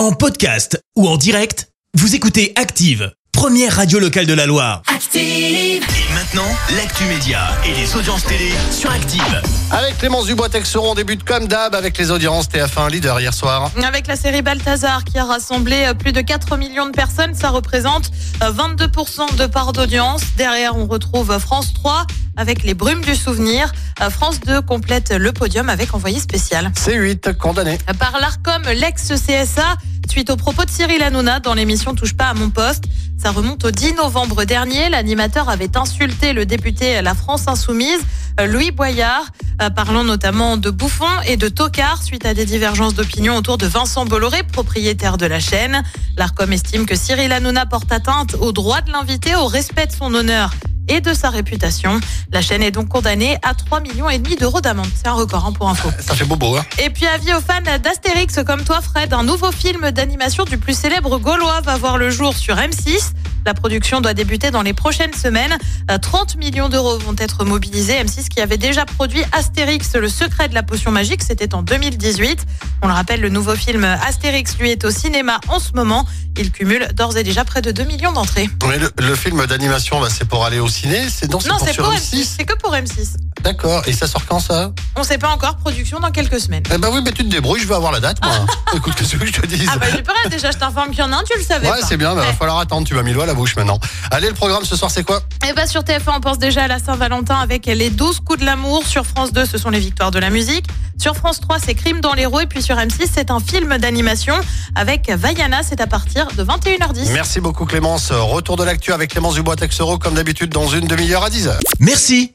En podcast ou en direct, vous écoutez Active, première radio locale de la Loire. Active. Et maintenant, l'actu média et les audiences télé sur Active. Avec Clémence Dubois-Texeron, on débute comme d'hab avec les audiences TF1 leader hier soir. Avec la série Balthazar qui a rassemblé euh, plus de 4 millions de personnes, ça représente euh, 22% de part d'audience. Derrière, on retrouve France 3 avec les brumes du souvenir. Euh, France 2 complète le podium avec envoyé spécial. C8 condamné. Par l'ARCOM, l'ex-CSA, suite aux propos de Cyril Hanouna dans l'émission Touche pas à mon poste. Ça remonte au 10 novembre dernier. L'animateur avait insulté le député La France Insoumise, Louis Boyard, euh, parlant notamment de bouffon et de tocard suite à des divergences d'opinion autour de Vincent Bolloré, propriétaire de la chaîne. L'ARCOM estime que Cyril Hanouna porte atteinte au droit de l'invité, au respect de son honneur et de sa réputation. La chaîne est donc condamnée à 3 millions et demi d'euros d'amende. C'est un record hein, pour info. Ça fait bobo, hein Et puis avis aux fans d'Astérix comme toi Fred, un nouveau film d'animation du plus célèbre gaulois va voir le jour sur M6. La production doit débuter dans les prochaines semaines. Euh, 30 millions d'euros vont être mobilisés. M6 qui avait déjà produit Astérix, le secret de la potion magique, c'était en 2018. On le rappelle, le nouveau film Astérix, lui, est au cinéma en ce moment. Il cumule d'ores et déjà près de 2 millions d'entrées. Mais le, le film d'animation, bah, c'est pour aller au ciné C'est non, pour c'est pour M6 M6. C'est que pour M6. D'accord. Et ça sort quand ça? On sait pas encore, production dans quelques semaines. Eh ben oui, mais tu te débrouilles, je vais avoir la date, moi. Écoute, qu'est-ce que je te dise? Ah bah j'ai déjà je t'informe qu'il y en a un, tu le savais Ouais, c'est bien, mais va Ouais. falloir attendre. Tu m'as mis le doigt à la bouche maintenant. Allez, le programme ce soir, c'est quoi? Et bah sur TF1, on pense déjà à la Saint-Valentin avec les 12 coups de l'amour. Sur France 2, ce sont les victoires de la musique. Sur France 3, c'est Crime dans l'héros. Et puis sur M6, c'est un film d'animation avec Vaiana. C'est à partir de 21h10. Merci beaucoup, Clémence. Retour de l'actu avec Clémence Dubois-Texeron, comme d'habitude, dans une demi-heure à 10h. Merci,